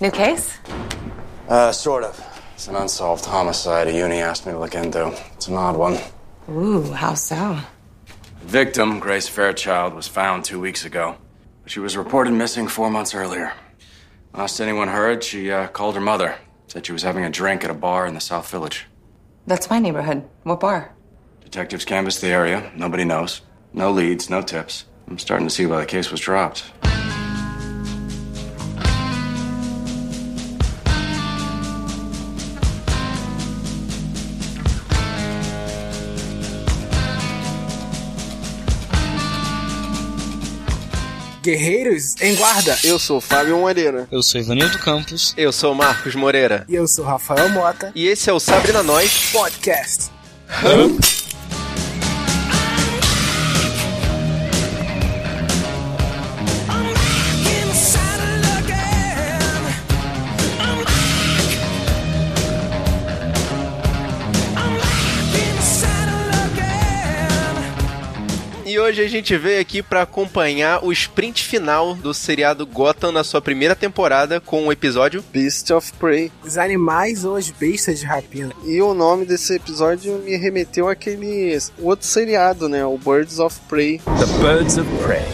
New case? Uh, sort of. It's an unsolved homicide a uni asked me to look into. It's an odd one. Ooh, how so? The victim, Grace Fairchild, was found two weeks ago. She was reported missing four months earlier. Last anyone heard, she uh, called her mother. Said she was having a drink at a bar in the South Village. That's my neighborhood. What bar? Detectives canvassed the area. Nobody knows. No leads, no tips. I'm starting to see why the case was dropped. Guerreiros em Guarda. Eu sou Fábio Moreira. Eu sou Ivanildo Campos. Eu sou Marcos Moreira. E eu sou Rafael Mota. E esse é o Sabrina Nós Podcast. Hum? Hoje a gente veio aqui para acompanhar o sprint final do seriado Gotham na sua primeira temporada com o episódio Beast of Prey. Os animais ou as bestas de rapina. E o nome desse episódio me remeteu àquele outro seriado, né? O Birds of Prey. The Birds of Prey.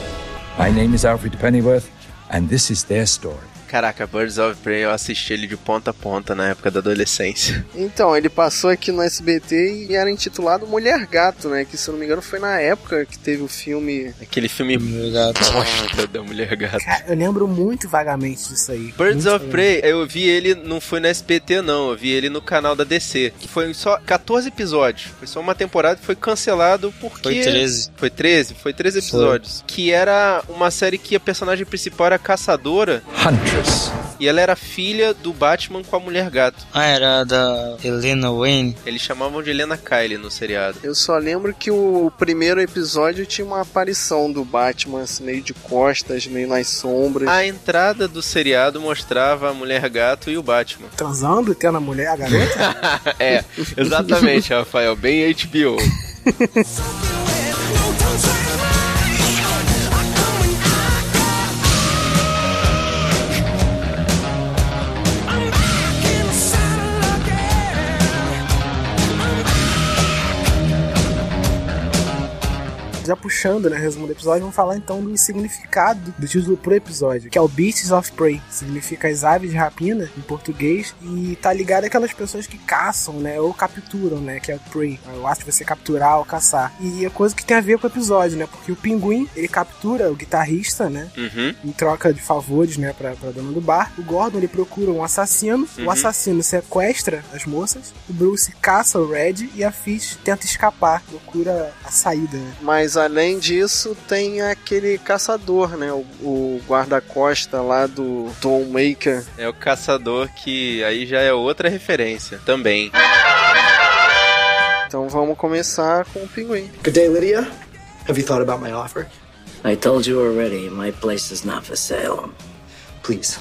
My name is Alfred Pennyworth and this is their story. Caraca, Birds of Prey, eu assisti ele de ponta a ponta na época da adolescência. Então, ele passou aqui no SBT e era intitulado Mulher Gato, né? Que se eu não me engano foi na época que teve o filme. Aquele filme Mulher Gato. bosta da Mulher Gato. Cara, eu lembro muito vagamente disso aí. Birds Muito of Prey, eu vi ele, não foi no SBT não, eu vi ele no canal da DC, que foi só 14 episódios, foi só uma temporada e foi cancelado porque... Foi 13. Foi 13? Foi 13 episódios. Que era uma série que a personagem principal era caçadora E ela era filha do Batman com a Mulher Gato. Ah, era da Helena Wayne. Eles chamavam de Helena Kyle no seriado. Eu só lembro que o primeiro episódio tinha uma aparição do Batman, assim, meio de costas, meio nas sombras. A entrada do seriado mostrava a Mulher Gato e o Batman. Transando, tendo a mulher, a garota. é, exatamente, Rafael, bem HBO. Já puxando, né, resumo do episódio, vamos falar então do significado do título pro episódio, que é o Beasts of Prey. Significa as aves de rapina, em português, e tá ligado àquelas pessoas que caçam, né, ou capturam, né, que é prey. Eu acho que você capturar ou caçar. E é coisa que tem a ver com o episódio, né, porque o pinguim, ele captura o guitarrista, né, Uhum. em troca de favores, né, pra, pra dona do bar. O Gordon, ele procura um assassino, Uhum. o assassino sequestra as moças, o Bruce caça o Red e a Fish tenta escapar, procura a saída, né. Mas além disso, tem aquele caçador, né? O, o guarda-costa lá do Tom Maker. É o caçador que aí já é outra referência também. Então vamos começar com o pinguim. Good day, Lydia. Have you thought about my offer? I told you already, my place is not for sale. Please,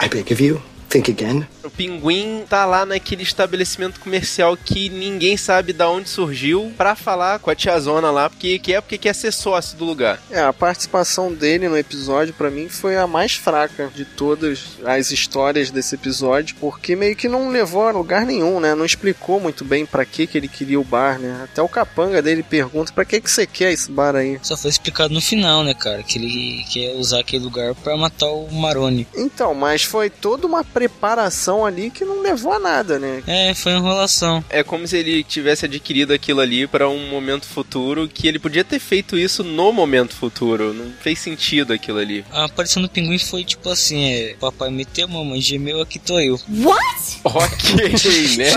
I beg of you, think again. O pinguim tá lá naquele estabelecimento comercial que ninguém sabe da onde surgiu pra falar com a tiazona lá, porque que é porque quer ser sócio do lugar. É, a participação dele no episódio, pra mim, foi a mais fraca de todas as histórias desse episódio, porque meio que não levou a lugar nenhum, né? Não explicou muito bem pra que que ele queria o bar, né? Até o capanga dele pergunta, pra que que você quer esse bar aí? Só foi explicado no final, né, cara? Que ele quer usar aquele lugar pra matar o Maroni. Então, mas foi toda uma preparação ali que não levou a nada, né? É, foi enrolação. É como se ele tivesse adquirido aquilo ali pra um momento futuro, que ele podia ter feito isso no momento futuro. Não fez sentido aquilo ali. A aparição do pinguim foi tipo assim: é, papai meteu, mamãe gemeu, aqui tô eu. What? Ok, né?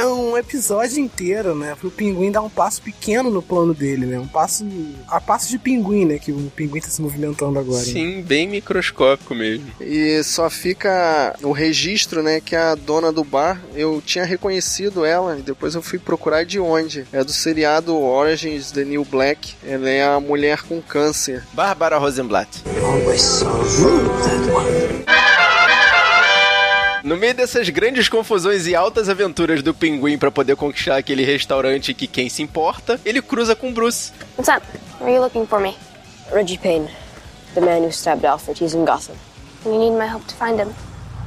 É um episódio inteiro, né? Pro pinguim dar um passo pequeno no plano dele, né? Um passo. A passo de pinguim, né? Que o pinguim tá se movimentando agora. né? Sim, bem microscópico mesmo. E só fica o registro, né, que a dona do bar, eu tinha reconhecido ela e depois eu fui procurar de onde. É do seriado Origins The New Black. Ela é a mulher com câncer. Bárbara Rosenblatt. Always so rude, that one. No meio dessas grandes confusões e altas aventuras do pinguim pra poder conquistar aquele restaurante que quem se importa, ele cruza com Bruce. What's up? Are you looking for me? Reggie Payne, the man who stabbed Alfred. He's in Gotham. you need my help to find him.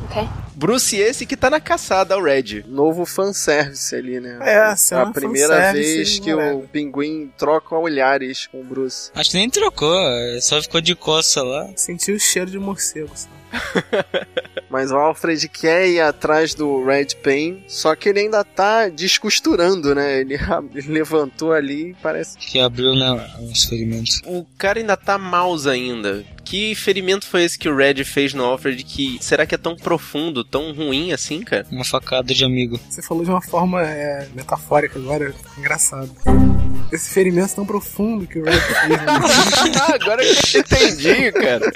Okay? Bruce esse que tá na caçada ao Red. Novo fanservice ali, né? É, a cena primeira fanservice, vez que o pinguim troca olhares com o Bruce. Acho que nem trocou, só ficou de costa lá. Sentiu o cheiro de morcego. Só. Mas o Alfred quer ir atrás do Red Pain, só que ele ainda tá descosturando, né? Ele, levantou ali e parece Que abriu, né, uns ferimentos. O cara ainda tá mouse ainda. Que ferimento foi esse que o Red fez no Alfred que será que é tão profundo, tão ruim assim, cara? Uma facada de amigo. Você falou de uma forma é, metafórica agora, engraçado. Esse ferimento tão profundo que o Red fez. Agora que eu entendi, cara.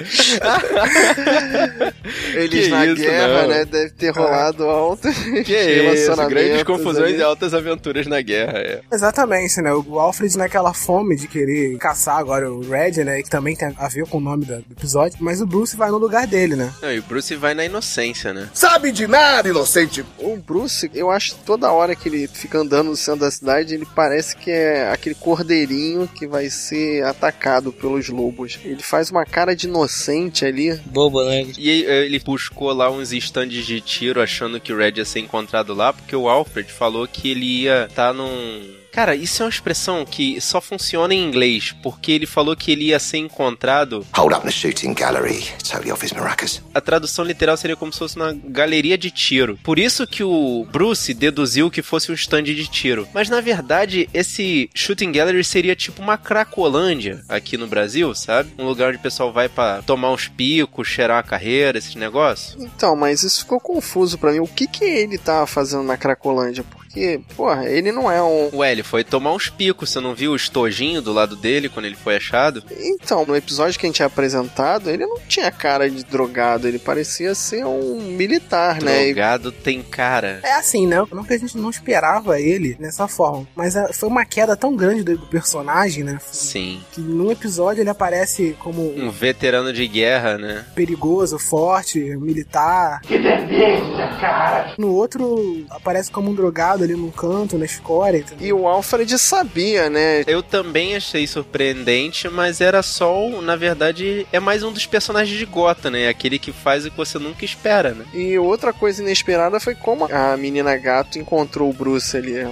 eles Que na isso, guerra, não. né? Deve ter rolado alto Que isso, grandes confusões e altas aventuras na guerra, é. Exatamente, né? O Alfred naquela fome de querer caçar agora o Red, né? Que também tem a ver com o nome do episódio. Mas o Bruce vai no lugar dele, né? Não, e o Bruce vai na inocência, né? Sabe de nada, inocente! O Bruce, eu acho que toda hora que ele fica andando no centro da cidade, ele parece que é aquele cordeirinho que vai ser atacado pelos lobos. Ele faz uma cara de inocente ali. Bobo, né? E eh, ele buscou lá uns estandes de tiro achando que o Red ia ser encontrado lá, porque o Alfred falou que ele ia estar num. Cara, isso é uma expressão que só funciona em inglês, porque ele falou que ele ia ser encontrado. Hold up the shooting gallery. Totally off his maracas. A tradução literal seria como se fosse uma galeria de tiro. Por isso que o Bruce deduziu que fosse um stand de tiro. Mas na verdade, esse shooting gallery seria tipo uma cracolândia aqui no Brasil, sabe? Um lugar onde o pessoal vai pra tomar uns picos, cheirar a carreira, esses negócios. Então, mas isso ficou confuso pra mim. O que que ele tava fazendo na Cracolândia? Porque, porra, ele não é um. Ué, ele foi tomar uns picos, você não viu o estojinho do lado dele quando ele foi achado? Então, no episódio que a gente é apresentado, ele não tinha cara de drogado, ele parecia ser um militar, né? E- Drogado tem cara. É assim, né? Não que a gente não esperava ele nessa forma. Mas é, foi uma queda tão grande do, do personagem, né? Sim. Que num episódio ele aparece como Um veterano de guerra, né? perigoso, forte, militar. Que delícia, cara! No outro, aparece como um drogado ali num canto, na escória. entendeu? E o Alfred sabia, né? Eu também achei surpreendente, mas era só, na verdade, é mais um dos personagens de Gotham, né? Aquele que faz o que você nunca espera, né? E outra coisa inesperada foi como a menina gato encontrou o Bruce ali.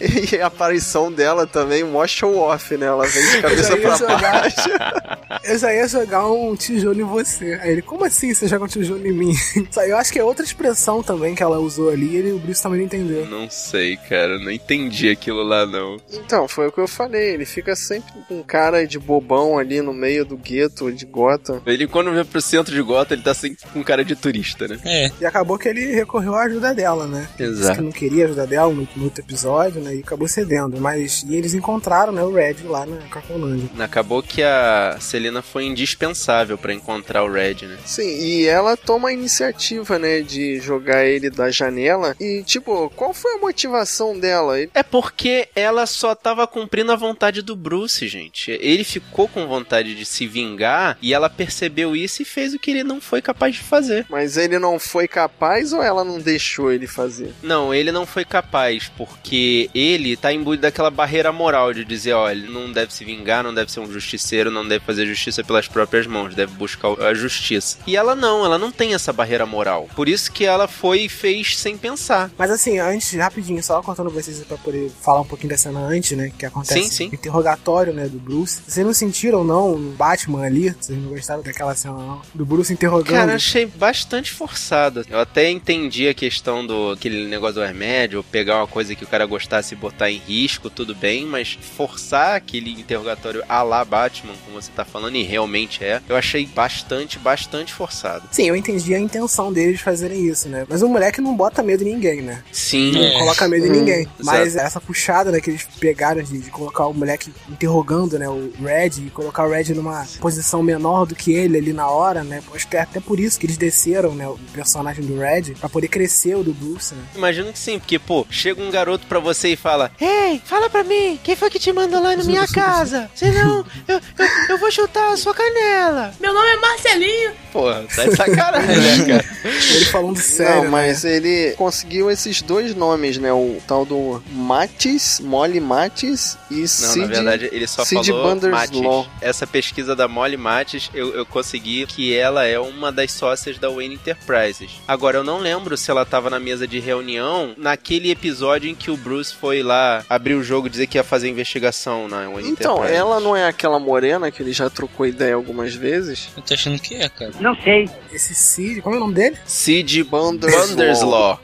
E a aparição dela também, mó show off, né? Ela vem de cabeça pra jogar- baixo. Eu já ia jogar um tijolo em você. Aí ele, como assim você joga um tijolo em mim? Eu acho que é outra expressão também que ela usou ali e ele- o Bruce também não entendeu. Não sei, cara. Não entendi aquilo lá, não. Então, foi o que eu falei. Ele fica sempre com cara de bobão ali no meio do gueto de Gotham. Ele, quando vem pro centro de Gotham, ele tá sempre com cara de turista, né? É, E acabou que ele recorreu à ajuda dela, né? Disse Exato. que não queria a ajuda dela no, no outro episódio, né? E acabou cedendo. Mas e eles encontraram, né, o Red lá na Cacolândia. Acabou que a Selena foi indispensável pra encontrar o Red, né? Sim, e ela toma a iniciativa, né, de jogar ele da janela. E, tipo, qual foi a motivação dela? É porque ela só tava cumprindo a vontade do Bruce, gente. Ele ficou com vontade de se vingar e ela percebeu isso e fez o que ele não foi capaz de fazer. Mas ele não foi capaz ou ela não deixou ele fazer? Não, ele não foi capaz, porque ele tá imbuído daquela barreira moral de dizer, ó, ele não deve se vingar, não deve ser um justiceiro, não deve fazer justiça pelas próprias mãos, deve buscar a justiça. E ela não, ela não tem essa barreira moral. Por isso que ela foi e fez sem pensar. Mas assim, antes, rapidinho, só contando vocês pra poder falar um pouquinho da cena antes, né? Que acontece Sim, sim. o interrogatório, né, do Bruce. Vocês não sentiram, não, no Batman ali? Vocês não gostaram daquela cena, não? Do Bruce interrogando. Cara, achei bastante forçado. Eu até entendi a questão do aquele negócio do remédio, pegar uma coisa que o cara gostasse e botar em risco, tudo bem, mas forçar aquele interrogatório a lá Batman, como você tá falando, e realmente é, eu achei bastante, bastante forçado. Sim, eu entendi a intenção deles fazerem isso, né? Mas o moleque não bota medo em ninguém, né? Sim. Não É. coloca medo em ninguém. exato. Mas essa puxada, né, que eles pegaram de, de colocar o moleque interrogando, né, o Red, e colocar o Red numa posição menor do que ele ali na hora, né? Acho que é até por isso que eles desceram, né, o personagem do Red, pra poder crescer o do Bruce, né? Imagino que sim, porque, pô, chega um garoto pra você e fala: Ei, fala pra mim, quem foi que te mandou lá na minha casa? Senão, eu, eu, eu vou chutar a sua canela. Meu nome é Marcelinho. Porra, tá de sacanagem, né, cara? Ele falando sério, não, mas ele conseguiu esses dois nomes nomes, né? O tal do Matis, Molly Matis e Não, Sid... na verdade, ele só Sid falou. Matis. Essa pesquisa da Molly Matis, eu, eu consegui que ela é uma das sócias da Wayne Enterprises. Agora, eu não lembro se ela tava na mesa de reunião naquele episódio em que o Bruce foi lá abrir o jogo e dizer que ia fazer investigação na Wayne Então, Enterprises. ela não é aquela morena que ele já trocou ideia algumas vezes? Eu tô achando que é, cara. Não sei. Esse Cid, qual é o nome dele? Sid Bunderslaw. Bunderslaw.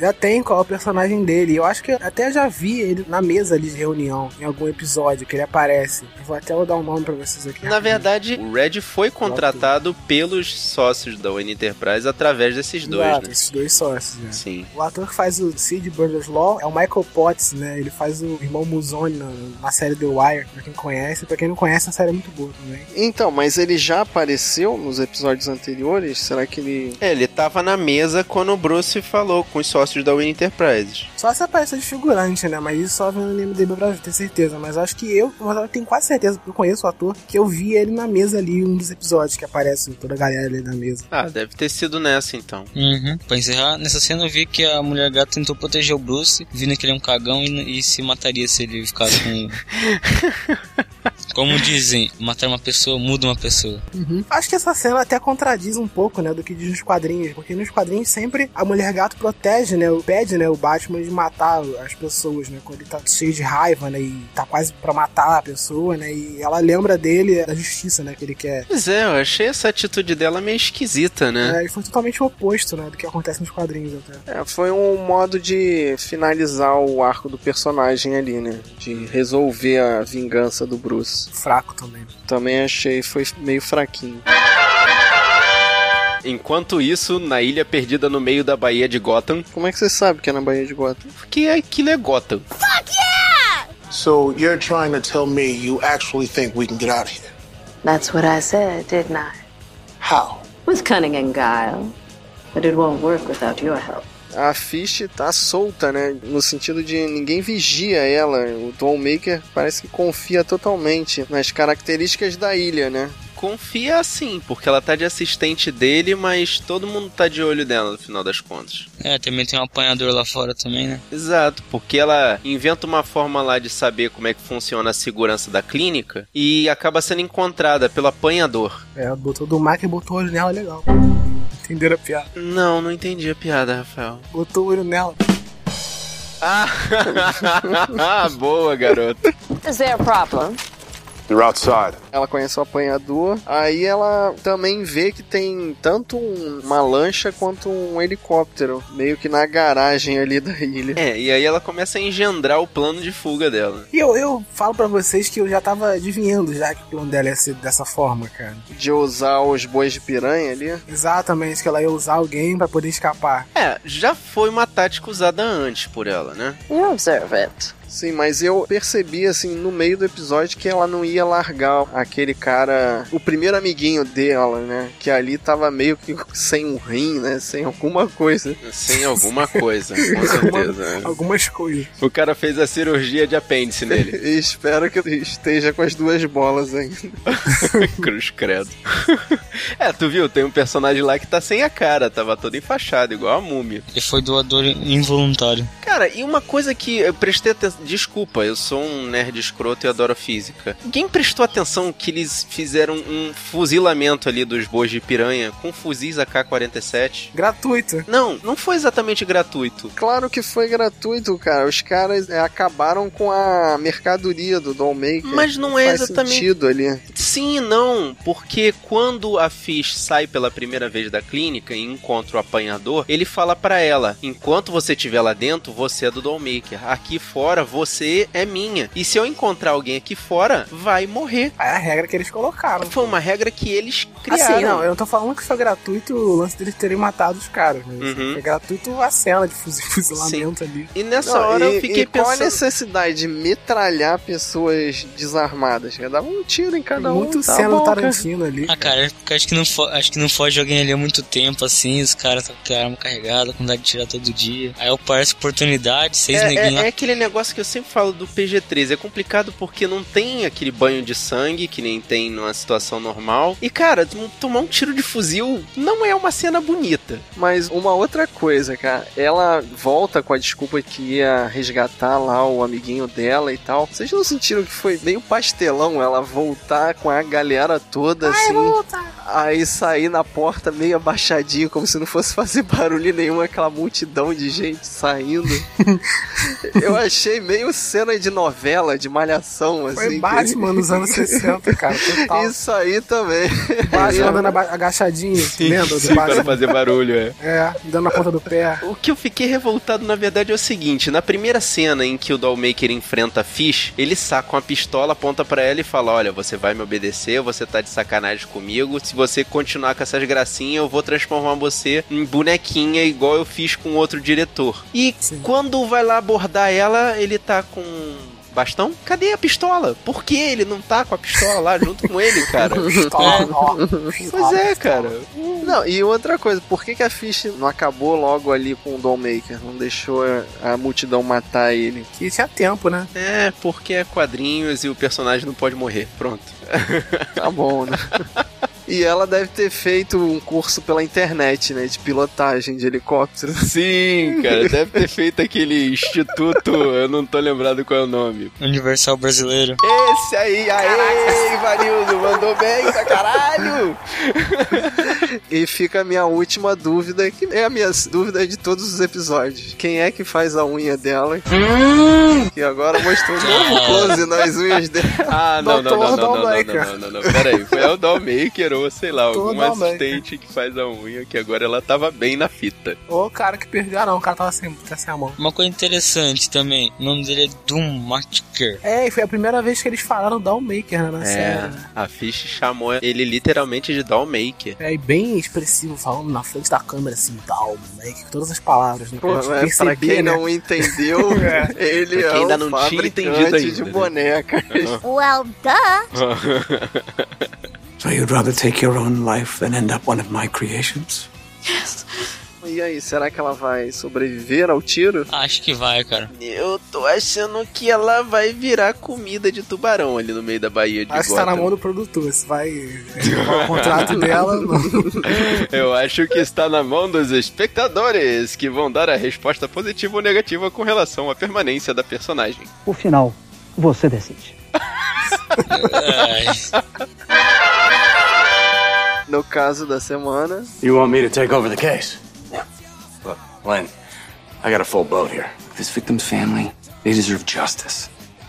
Já tem qual é o personagem dele. Eu acho que eu até já vi ele na mesa ali de reunião, em algum episódio que ele aparece. Eu vou até dar um nome pra vocês aqui. Na verdade, o Red foi contratado pelos sócios da Wayne Enterprise através desses dois, Exato, né? esses dois sócios, né? Sim. O ator que faz o Sid Burderslaw é o Michael Potts, né? Ele faz o irmão Muzone na, na série The Wire, pra quem conhece. Pra quem não conhece, a série é muito boa também. Então, mas ele já apareceu nos episódios anteriores? Será que ele... É, ele tava na mesa quando o Bruce falou com os sócios da Wayne Enterprises. Só se aparece de figurante, né? Mas isso só vendo no IMDB pra ter certeza. Mas acho que eu, mas eu tenho quase certeza, porque eu conheço o ator, que eu vi ele na mesa ali, um dos episódios que aparece toda a galera ali na mesa. Ah, deve ter sido nessa então. Uhum. Pra encerrar, nessa cena eu vi que a mulher gata tentou proteger o Bruce, vindo que ele é um cagão e, e se mataria se ele ficasse com. Como dizem, matar uma pessoa muda uma pessoa. Uhum. Acho que essa cena até contradiz um pouco, né, do que diz nos quadrinhos, porque nos quadrinhos sempre a mulher gato protege, né, pede, né, o Batman de matar as pessoas, né, quando ele tá cheio de raiva, né, e tá quase pra matar a pessoa, né, e ela lembra dele da justiça, né, que ele quer. Pois é, eu achei essa atitude dela meio esquisita, né? É, e foi totalmente o oposto, né, do que acontece nos quadrinhos até. É, foi um modo de finalizar o arco do personagem ali, né? De resolver a vingança do Bruce. Fraco também. Também achei, foi meio fraquinho. Enquanto isso, na ilha perdida no meio da Baía de Gotham. Como é que você sabe que é na Baía de Gotham? Porque aquilo é Gotham. So you're trying to tell me you actually think we can get out of here? That's what I said, didn't I? How? With cunning and guile. But it won't work without your help. A Fish tá solta, né? No sentido de ninguém vigia ela. O Tom Maker parece que confia totalmente nas características da ilha, né? Confia assim, porque ela tá de assistente dele, mas todo mundo tá de olho dela no final das contas. É, também tem um apanhador lá fora também, né? Exato, porque ela inventa uma forma lá de saber como é que funciona a segurança da clínica e acaba sendo encontrada pelo apanhador. É, botou do Mac e botou o olho nela, legal. Entenderam a piada? Não, não entendi a piada, Rafael. Botou o olho nela. Ah, boa, garoto. Is there a problem? You're outside. Ela conhece o apanhador, aí ela também vê que tem tanto um- uma lancha quanto um helicóptero, meio que na garagem ali da ilha. É, e aí ela começa a engendrar o plano de fuga dela. E eu, eu falo pra vocês que eu já tava adivinhando já que o plano dela ia ser dessa forma, cara. De usar os bois de piranha ali. Exatamente, que ela ia usar alguém pra poder escapar. É, já foi uma tática usada antes por ela, né? You observe it. Sim, mas eu percebi assim no meio do episódio que ela não ia largar aquele cara, o primeiro amiguinho dela, né? Que ali tava meio que sem um rim, né? Sem alguma coisa. Sem alguma coisa, com certeza. Algumas coisas. O cara fez a cirurgia de apêndice nele. E espero que esteja com as duas bolas ainda. Cruz credo. é, tu viu? Tem um personagem lá que tá sem a cara, tava todo enfaixado, igual a múmia. Ele foi doador involuntário. Cara, e uma coisa que eu prestei atenção. Desculpa, eu sou um nerd escroto e adoro física. Ninguém prestou atenção que eles fizeram um fuzilamento ali dos bois de piranha com fuzis AK-47? Gratuito. Não, não foi exatamente gratuito. Claro que foi gratuito, cara. Os caras é, acabaram com a mercadoria do Dollmaker. Mas não é Faz exatamente. sentido ali. Sim e não, porque quando a Fish sai pela primeira vez da clínica e encontra o apanhador, ele fala pra ela: enquanto você estiver lá dentro, você é do Dollmaker. Aqui fora, você é minha. E se eu encontrar alguém aqui fora, vai morrer. É a regra que eles colocaram. Foi uma regra que eles criaram. Assim, não, eu não tô falando que foi gratuito o lance deles terem matado os caras. Mas Uhum. Foi gratuito a cena de fuzil- fuzilamento ali. E nessa Não, hora e, eu fiquei e qual a pensando. necessidade de metralhar pessoas desarmadas? cara? Dava um tiro em cada um. Muito tá cena bom, cara. Tarantino ali. Ah, cara, é porque acho que não, acho que não foge alguém ali há muito tempo, assim, os caras estão com a arma carregada, com vontade de tirar todo dia. Aí eu parece oportunidade, seis É, neguinhos é, é aquele negócio que eu sempre falo do PG-13. É complicado porque não tem aquele banho de sangue que nem tem numa situação normal. E, cara, tomar um tiro de fuzil não é uma cena bonita. Mas uma outra coisa, cara, ela volta com a desculpa que ia resgatar lá o amiguinho dela e tal. Vocês não sentiram que foi meio pastelão ela voltar com a galera toda Ai, assim? Aí sair na porta meio abaixadinho, como se não fosse fazer barulho nenhum, aquela multidão de gente saindo. Eu achei meio cena de novela, de malhação, assim. Foi Batman que... nos anos 60, cara, total. Isso aí também. Batman andando agachadinho, sim, lembra do Batman? Pra fazer barulho, é. É, dando na ponta do pé. O que eu fiquei revoltado, na verdade, é o seguinte, na primeira cena em que o Dollmaker enfrenta a Fish, ele saca uma pistola, aponta para ela e fala, olha, você vai me obedecer, você tá de sacanagem comigo, se você continuar com essas gracinhas, eu vou transformar você em bonequinha igual eu fiz com outro diretor. E Sim. quando vai lá abordar ela, ele tá com bastão? Cadê a pistola? Por que ele não tá com a pistola lá junto com ele, cara? pois é, cara. Não, e outra coisa, por que, que a Fish não acabou logo ali com o Dollmaker? Não deixou a, multidão matar ele? Que tinha tempo, né? É, porque é quadrinhos e o personagem não pode morrer. Pronto. Tá bom, né? E ela deve ter feito um curso pela internet, né? De pilotagem de helicóptero. Sim, cara, deve ter feito aquele instituto, eu não tô lembrado qual é o nome. Universal Brasileiro. Esse aí, aê, Ivanildo, mandou bem pra caralho! e fica a minha última dúvida, que é a minha dúvida de todos os episódios. Quem é que faz a unha dela? Hum. E agora mostrou um novo close nas unhas dela. Ah, não, não, não, não, não, não, não, não, não, não, pera aí, foi o Dollmaker ou sei lá, algum assistente que faz a unha que agora ela tava bem na fita. O cara que perdeu, ah não, o cara tava sem, tá sem a mão. Uma coisa interessante também, o nome dele é Doom Maker. É, e foi a primeira vez que eles falaram Dollmaker né, na é, série. A Fish chamou ele literalmente de Dollmaker. É, e bem expressivo, falando na frente da câmera assim, Dollmaker, todas as palavras, né? Pô, pra, perceber, pra quem né? não entendeu, é. ele é ainda não tinha entendido ainda, de boneca. Well, duh. So you'd rather take your own life than end up one of my creations? Yes. E aí, será que ela vai sobreviver ao tiro? Acho que vai, cara. Eu tô achando que ela vai virar comida de tubarão ali no meio da Baía de Acho que tá na mão do produtor. Se vai o contrato dela. Eu acho que está na mão dos espectadores, que vão dar a resposta positiva ou negativa com relação à permanência da personagem. O final, você decide. no caso da semana. You want me to take over the case? Len, I got a full boat here. This victim's family, they deserve justice.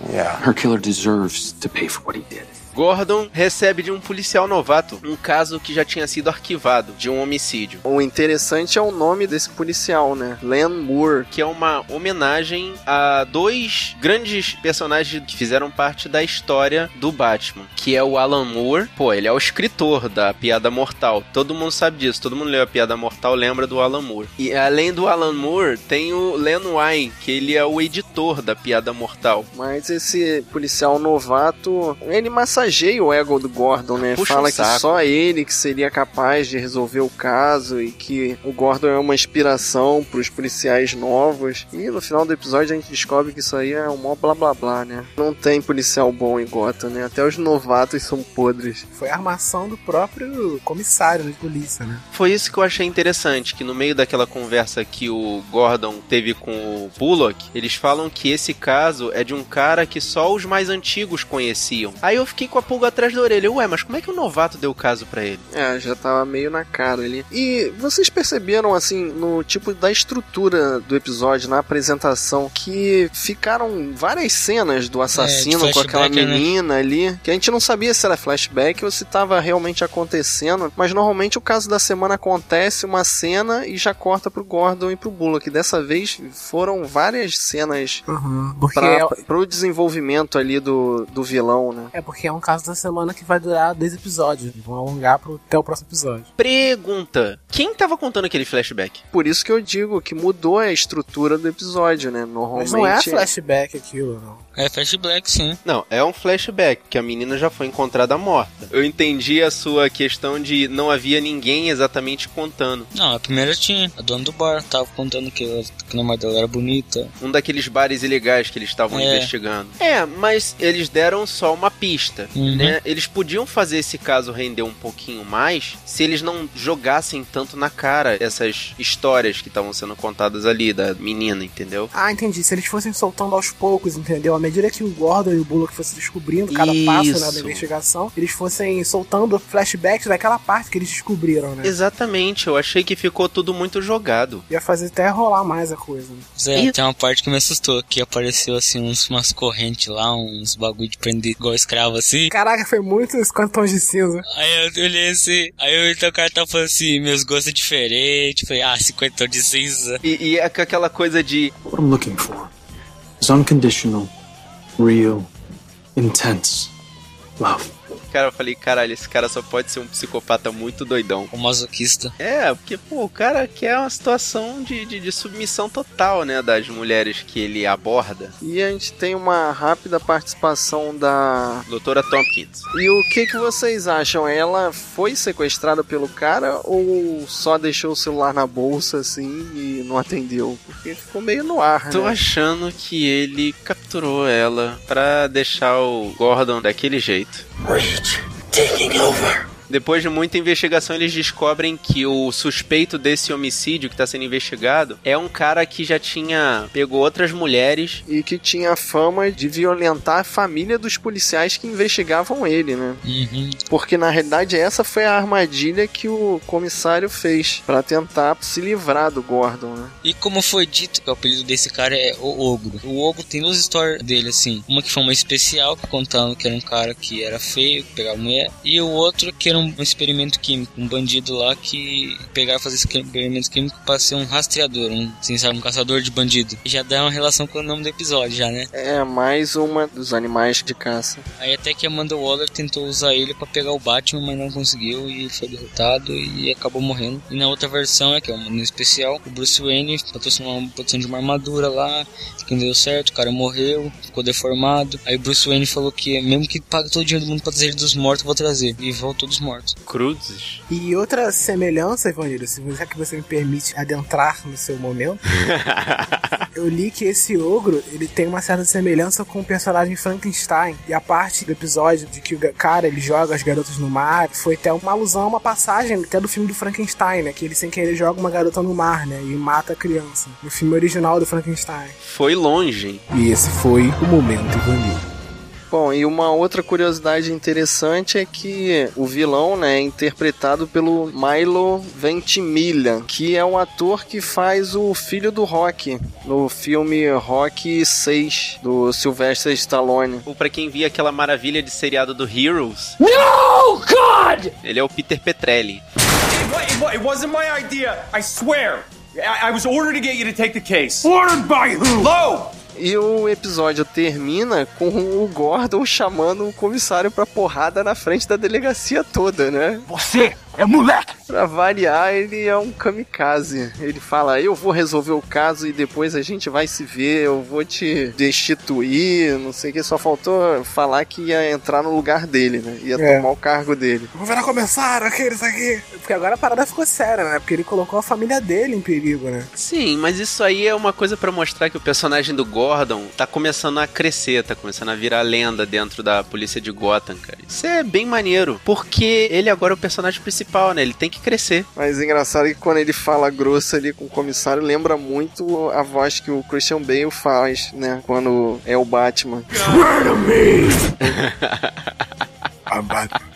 Yeah. Her killer deserves to pay for what he did. Gordon recebe de um policial novato um caso que já tinha sido arquivado de um homicídio. O interessante é o nome desse policial, né? Len Moore. Que é uma homenagem a dois grandes personagens que fizeram parte da história do Batman, que é o Alan Moore. Pô, ele é o escritor da Piada Mortal. Todo mundo sabe disso. Todo mundo leu a Piada Mortal, lembra do Alan Moore. E além do Alan Moore, tem o Len Wein, que ele é o editor da Piada Mortal. Mas esse policial novato, ele massa massageia o ego do Gordon, né? Puxa Fala um que só ele que seria capaz de resolver o caso e que o Gordon é uma inspiração para os policiais novos. E no final do episódio a gente descobre que isso aí é um mó blá blá blá, né? Não tem policial bom em Gotham, né? Até os novatos são podres. Foi a armação do próprio comissário de polícia, né? Foi isso que eu achei interessante, que no meio daquela conversa que o Gordon teve com o Bullock, eles falam que esse caso é de um cara que só os mais antigos conheciam. Aí eu fiquei com a pulga atrás da orelha. Ué, mas como é que o novato deu o caso para ele? É, já tava meio na cara ali. E vocês perceberam, assim, no tipo da estrutura do episódio, na apresentação, que ficaram várias cenas do assassino é, com aquela né? menina né? ali, que a gente não sabia se era flashback ou se tava realmente acontecendo, mas normalmente o caso da semana acontece uma cena e já corta pro Gordon e pro Bullock. Dessa vez foram várias cenas uhum, pra, é... pro desenvolvimento ali do, do vilão, né? É porque é um caso da semana que vai durar 10 episódios. Vão alongar pro, até o próximo episódio. Pergunta: quem tava contando aquele flashback? Por isso que eu digo que mudou a estrutura do episódio, né? Normalmente. Mas não é flashback aquilo, não. É flashback, sim. Não, é um flashback, que a menina já foi encontrada morta. Eu entendi a sua questão de não havia ninguém exatamente contando. Não, a primeira tinha. A dona do bar tava contando que, ela, que a namorada dela era bonita. Um daqueles bares ilegais que eles estavam É. investigando. É, mas eles deram só uma pista, Uhum. né? Eles podiam fazer esse caso render um pouquinho mais se eles não jogassem tanto na cara essas histórias que estavam sendo contadas ali da menina, entendeu? Ah, entendi. Se eles fossem soltando aos poucos, entendeu? À medida que o Gordon e o Bullock fossem descobrindo cada passo né, da Isso. investigação, eles fossem soltando flashbacks daquela parte que eles descobriram, né? Exatamente, eu achei que ficou tudo muito jogado. Ia fazer até rolar mais a coisa. Né? Zé, tem uma parte que me assustou, que apareceu assim uns, umas correntes lá, uns bagulho de prender igual escravo assim. Caraca, foi muito 50 tons de cinza. Aí eu olhei assim, aí eu, então o cara tá falando assim, meus gostos é diferentes. Falei, ah, 50 tons de cinza. E, e é aquela coisa de. What I'm looking for is unconditional, real, intense love. Cara, eu falei, caralho, esse cara só pode ser um psicopata muito doidão. O masoquista. É, porque, pô, o cara quer uma situação de, de, de submissão total, né, das mulheres que ele aborda. E a gente tem uma rápida participação da Doutora Tompkins. E o que, que vocês acham? Ela foi sequestrada pelo cara ou só deixou o celular na bolsa assim e não atendeu? Porque ficou meio no ar, Tô né? achando que ele capturou ela pra deixar o Gordon daquele jeito. Reach taking over. Depois de muita investigação, eles descobrem que o suspeito desse homicídio que tá sendo investigado é um cara que já tinha pegou outras mulheres E que tinha fama de violentar a família dos policiais que investigavam ele, né? Uhum. Porque na realidade essa foi a armadilha que o comissário fez pra tentar se livrar do Gordon, né? E como foi dito, que o apelido desse cara é o Ogro. O Ogro tem duas histórias dele, assim. Uma que foi uma especial, contando que era um cara que era feio, que pegava mulher. E o outro que era um experimento químico. Um bandido lá que pegava e fazia experimento químico pra ser um rastreador, um, assim, sabe, um caçador de bandido. Já dá uma relação com o nome do episódio, já, né? É mais uma dos animais de caça. Aí até que Amanda Waller tentou usar ele pra pegar o Batman, mas não conseguiu e foi derrotado e acabou morrendo. E na outra versão, é que é no especial, o Bruce Wayne patrocinou uma produção de uma armadura lá, que não deu certo, o cara morreu, ficou deformado. Aí o Bruce Wayne falou que mesmo que pague todo o dinheiro do mundo pra trazer ele dos mortos, eu vou trazer. E voltou dos mortos. Cruzes. E outra semelhança, Ivanildo, se já que você me permite adentrar no seu momento, eu li que esse ogro ele tem uma certa semelhança com o personagem Frankenstein. E a parte do episódio de que o cara ele joga as garotas no mar foi até uma alusão a uma passagem até do filme do Frankenstein, né? Que ele sem querer joga uma garota no mar, né? E mata a criança. No filme original do Frankenstein. Foi longe. E esse foi o momento Ivanildo. Bom, e uma outra curiosidade interessante é que o vilão, né, é interpretado pelo Milo Ventimiglia, que é o ator que faz o filho do Rock no filme Rock 6 do Sylvester Stallone. Ou pra quem via aquela maravilha de seriado do Heroes, No, God! ele é o Peter Petrelli. It, wa- it wasn't my idea, I swear. I, I was ordered to get you to take the case. Ordered by who? Low! E o episódio termina com o Gordon chamando o comissário pra porrada na frente da delegacia toda, né? Você é moleque! Pra variar, ele é um kamikaze. Ele fala: Eu vou resolver o caso e depois a gente vai se ver, eu vou te destituir, não sei o que. Só faltou falar que ia entrar no lugar dele, né? Ia É. tomar o cargo dele. O governo começar, aqueles aqui. Porque agora a parada ficou séria, né? Porque ele colocou a família dele em perigo, né? Sim, mas isso aí é uma coisa pra mostrar que o personagem do Gordon tá começando a crescer, tá começando a virar lenda dentro da polícia de Gotham, cara. Isso é bem maneiro, porque ele agora é o personagem principal, né? Ele tem que crescer. Mas é engraçado que quando ele fala grosso ali com o comissário, lembra muito a voz que o Christian Bale faz, né? Quando é o Batman. Swear to me! I'm Batman.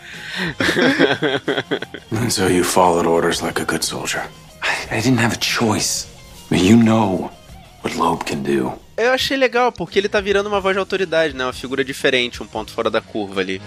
And so you followed orders like a good soldier. I, I didn't have a choice. But you know what Loeb can do. Eu achei legal, porque ele tá virando uma voz de autoridade, né? Uma figura diferente, um ponto fora da curva ali.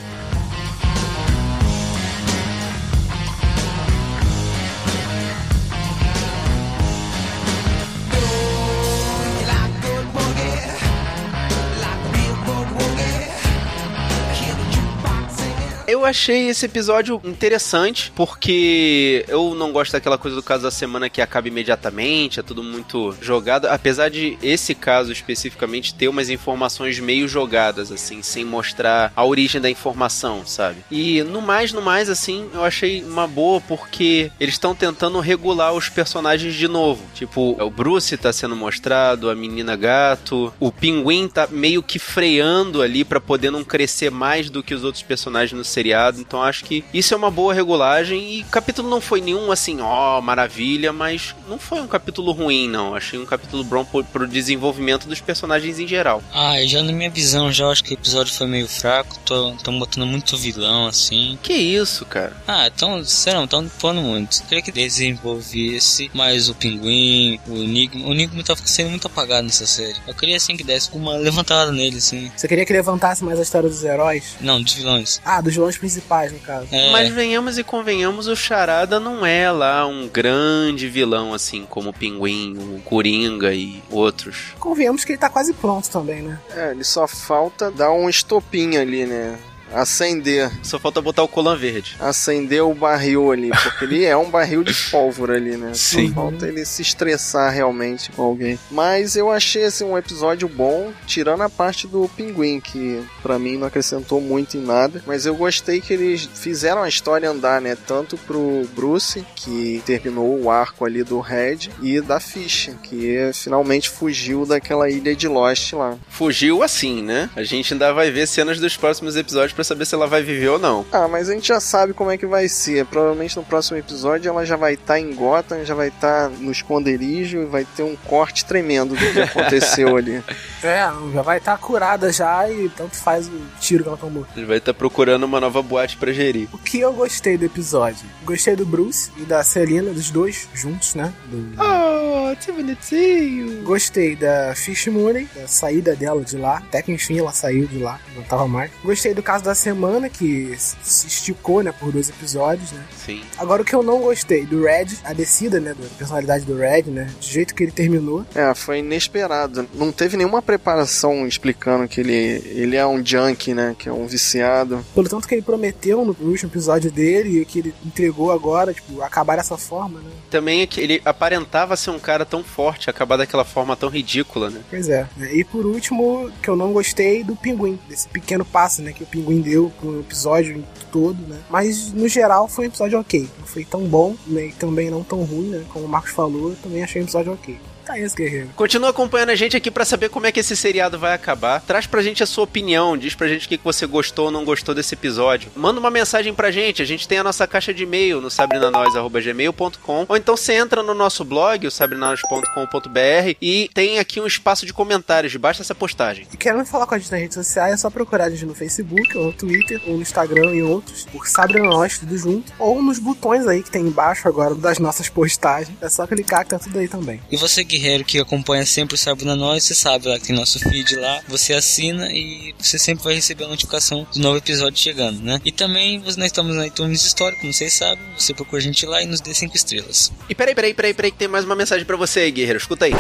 Eu achei esse episódio interessante, porque eu não gosto daquela coisa do caso da semana que acaba imediatamente, é tudo muito jogado. Apesar de esse caso especificamente ter umas informações meio jogadas, assim, sem mostrar a origem da informação, sabe? E no mais, no mais, assim, eu achei uma boa porque eles estão tentando regular os personagens de novo. Tipo, o Bruce tá sendo mostrado, a menina gato, o pinguim tá meio que freando ali para poder não crescer mais do que os outros personagens no seriado. Então acho que isso é uma boa regulagem e o capítulo não foi nenhum assim, ó, oh, maravilha, mas não foi um capítulo ruim, não. Achei um capítulo bom pro, pro desenvolvimento dos personagens em geral. Ah, já na minha visão, já acho que o episódio foi meio fraco. Tô, tô botando muito vilão, assim. Que isso, cara? Ah, então, sério, tão pondo muito. Queria que desenvolvesse mais o pinguim, o Enigma. O Enigma tá sendo muito apagado nessa série. Eu queria, assim, que desse uma levantada nele, assim. Você queria que levantasse mais a história dos heróis? Não, dos vilões. Ah, dos vilões principais, no caso. É. Mas venhamos e convenhamos, o Charada não é lá um grande vilão, assim, como o Pinguim, o Coringa e outros. Convenhamos que ele tá quase pronto também, né? É, ele só falta dar um estopinho ali, né? Acender. Só falta botar o colan verde. Acender o barril ali, porque ele é um barril de pólvora ali, né? Sim. Só falta ele se estressar realmente com alguém. Mas eu achei assim, um episódio bom, tirando a parte do pinguim, que para mim não acrescentou muito em nada. Mas eu gostei que eles fizeram a história andar, né? Tanto pro Bruce, que terminou o arco ali do Red, e da Fish, que finalmente fugiu daquela ilha de Lost lá. Fugiu assim, né? A gente ainda vai ver cenas dos próximos episódios para saber se ela vai viver ou não. Ah, mas a gente já sabe como é que vai ser. Provavelmente no próximo episódio ela já vai estar tá em Gotham, já vai estar tá no esconderijo e vai ter um corte tremendo do que aconteceu ali. É, já vai estar tá curada já e tanto faz o tiro que ela tomou. Ele vai estar tá procurando uma nova boate para gerir. O que eu gostei do episódio? Gostei do Bruce e da Selina, dos dois juntos, né? Do... Oh, que bonitinho! Gostei da Fish Mooney, da saída dela de lá. Até que enfim ela saiu de lá, não tava mais. Gostei do caso da semana, que se esticou, né, por dois episódios, né? Sim. Agora o que eu não gostei do Red, a descida, né, da personalidade do Red, né, do jeito que ele terminou. É, foi inesperado. Não teve nenhuma preparação explicando que ele, ele é um junkie, né, que é um viciado. Pelo tanto que ele prometeu no último episódio dele e que ele entregou agora, tipo, acabar dessa forma, né? Também é que ele aparentava ser um cara tão forte, acabar daquela forma tão ridícula, né? Pois é. E por último, que eu não gostei do pinguim, desse pequeno passo, né, que o pinguim deu pro episódio todo, né? Mas no geral foi um episódio ok. Não foi tão bom, né? também não tão ruim, né? Como o Marcos falou, eu também achei um episódio ok. Tá isso, guerreiro. Continua acompanhando a gente aqui para saber como é que esse seriado vai acabar. Traz pra gente a sua opinião, diz pra gente o que você gostou ou não gostou desse episódio. Manda uma mensagem pra gente, a gente tem a nossa caixa de e-mail no sabrinanois.gmail.com ou então você entra no nosso blog, o sabrinanois.com.br e tem aqui um espaço de comentários debaixo dessa postagem. E querendo falar com a gente nas redes sociais, é só procurar a gente no Facebook, ou no Twitter, ou no Instagram e outros, por Sabrinanois, tudo junto, ou nos botões aí que tem embaixo agora das nossas postagens. É só clicar que tá tudo aí também. E você que guerreiro que acompanha sempre o Sabuna Nós, você sabe lá que tem nosso feed lá, você assina e você sempre vai receber a notificação do novo episódio chegando, né? E também nós estamos na iTunes Store, como vocês sabem, você procura a gente lá e nos dê 5 estrelas. E peraí, peraí, peraí, peraí, que tem mais uma mensagem para você aí, guerreiro, escuta aí.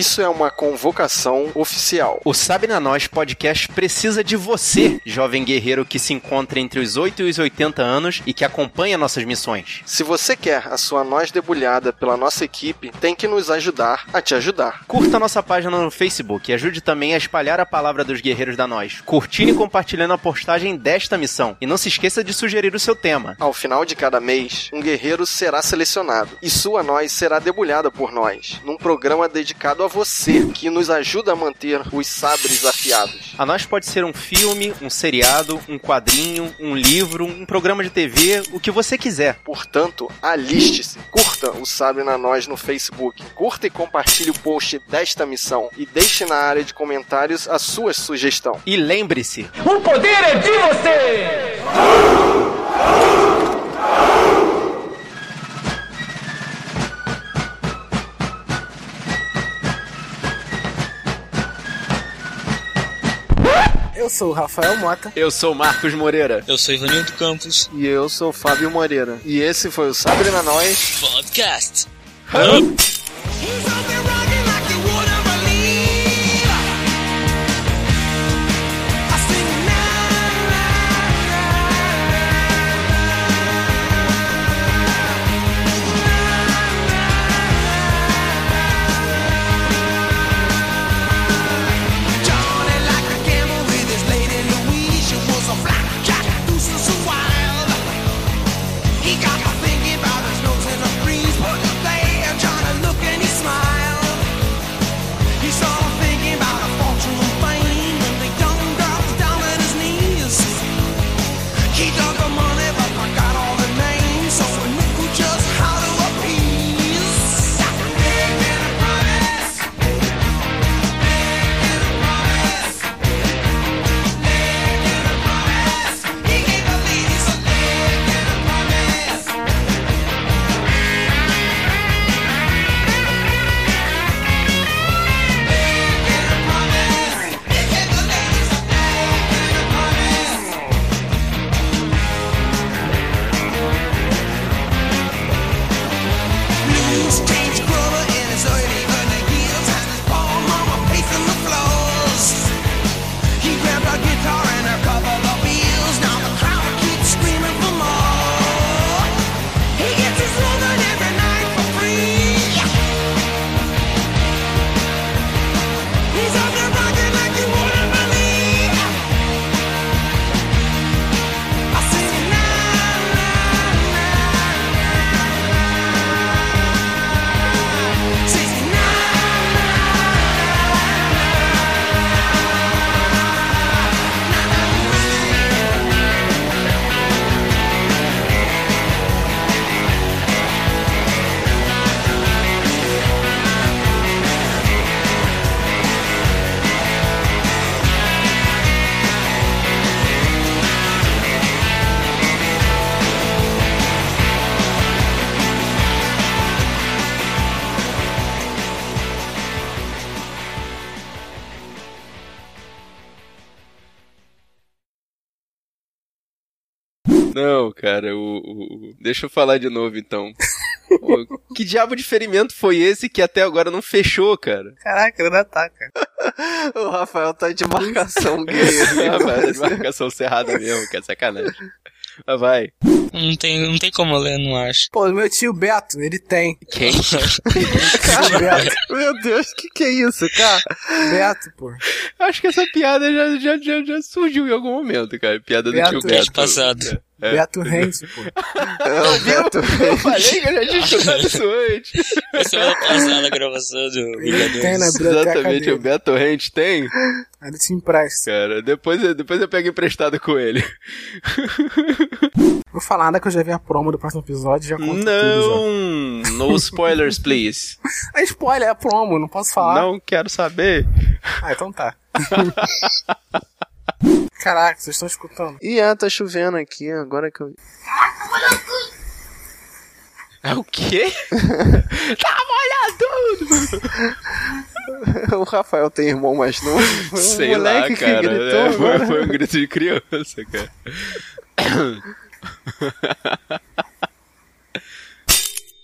Isso é uma convocação oficial. O Sabe na Nós podcast precisa de você, jovem guerreiro que se encontra entre os 8 e os 80 anos e que acompanha nossas missões. Se você quer a sua nós debulhada pela nossa equipe, tem que nos ajudar a te ajudar. Curta nossa página no Facebook e ajude também a espalhar a palavra dos guerreiros da nós, curtindo e compartilhando a postagem desta missão. E não se esqueça de sugerir o seu tema. Ao final de cada mês, um guerreiro será selecionado e sua nós será debulhada por nós, num programa dedicado a você que nos ajuda a manter os sabres afiados. A nós pode ser um filme, um seriado, um quadrinho, um livro, um programa de TV, o que você quiser. Portanto, aliste-se. Curta o Sabre na Nós no Facebook. Curta e compartilhe o post desta missão e deixe na área de comentários a sua sugestão. E lembre-se: o poder é de você! Sou o Rafael Mota. Eu sou o Marcos Moreira. Eu sou Ivanildo Campos. E eu sou o Fábio Moreira. E esse foi o Sabre na Nós Podcast. Hum. Não, cara, o, o- Deixa eu falar de novo então. Pô, que diabo de ferimento foi esse que até agora não fechou, cara? Caraca, ele ataca. o Rafael tá de marcação gay. Ah, de marcação cerrada mesmo, que é sacanagem. Mas vai. Não tem, não tem como ler, não acho. Pô, meu tio Beto, ele tem. Quem? Beto. Meu Deus, que que é isso, cara? Beto, pô. Acho que essa piada já, já, já, já surgiu em algum momento, cara. Piada do Beto. tio Ano Beto. passado. É. Beto Renzi, pô. É o Beto Eu falei que eu já tinha escutado isso antes. Semana passada a gravação do Ele tem na Exatamente, dele. o Beto Rente tem. Ele te empresta. Cara, depois, eu- depois eu pego emprestado com ele. Vou falar nada que eu já vi a promo do próximo episódio já conto tudo Não, no spoilers, please. já. É spoiler, é promo, não posso falar. Não quero saber. Ah, então tá. Caraca, vocês estão escutando. Ih, é, tá chovendo aqui, agora que eu. É o quê? tá molhado! o Rafael tem irmão mais novo. Sei lá, moleque que cara. gritou É, foi, foi um grito de criança, cara.